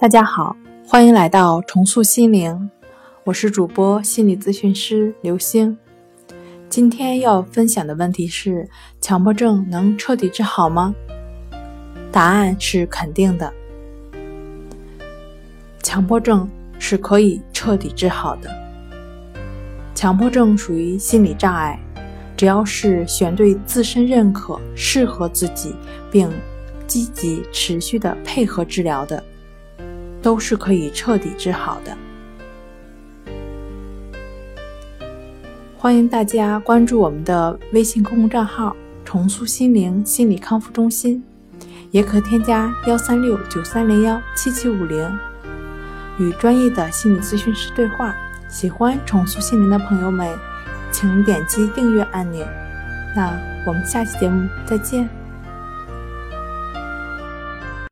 大家好，欢迎来到重塑心灵，我是主播心理咨询师刘星。今天要分享的问题是：强迫症能彻底治好吗？答案是肯定的，强迫症是可以彻底治好的。强迫症属于心理障碍，只要是选对自身认可、适合自己，并积极持续的配合治疗的。都是可以彻底治好的。欢迎大家关注我们的微信公众账号“重塑心灵心理康复中心”，也可添加幺三六九三零幺七七五零，与专业的心理咨询师对话。喜欢重塑心灵的朋友们，请点击订阅按钮。那我们下期节目再见。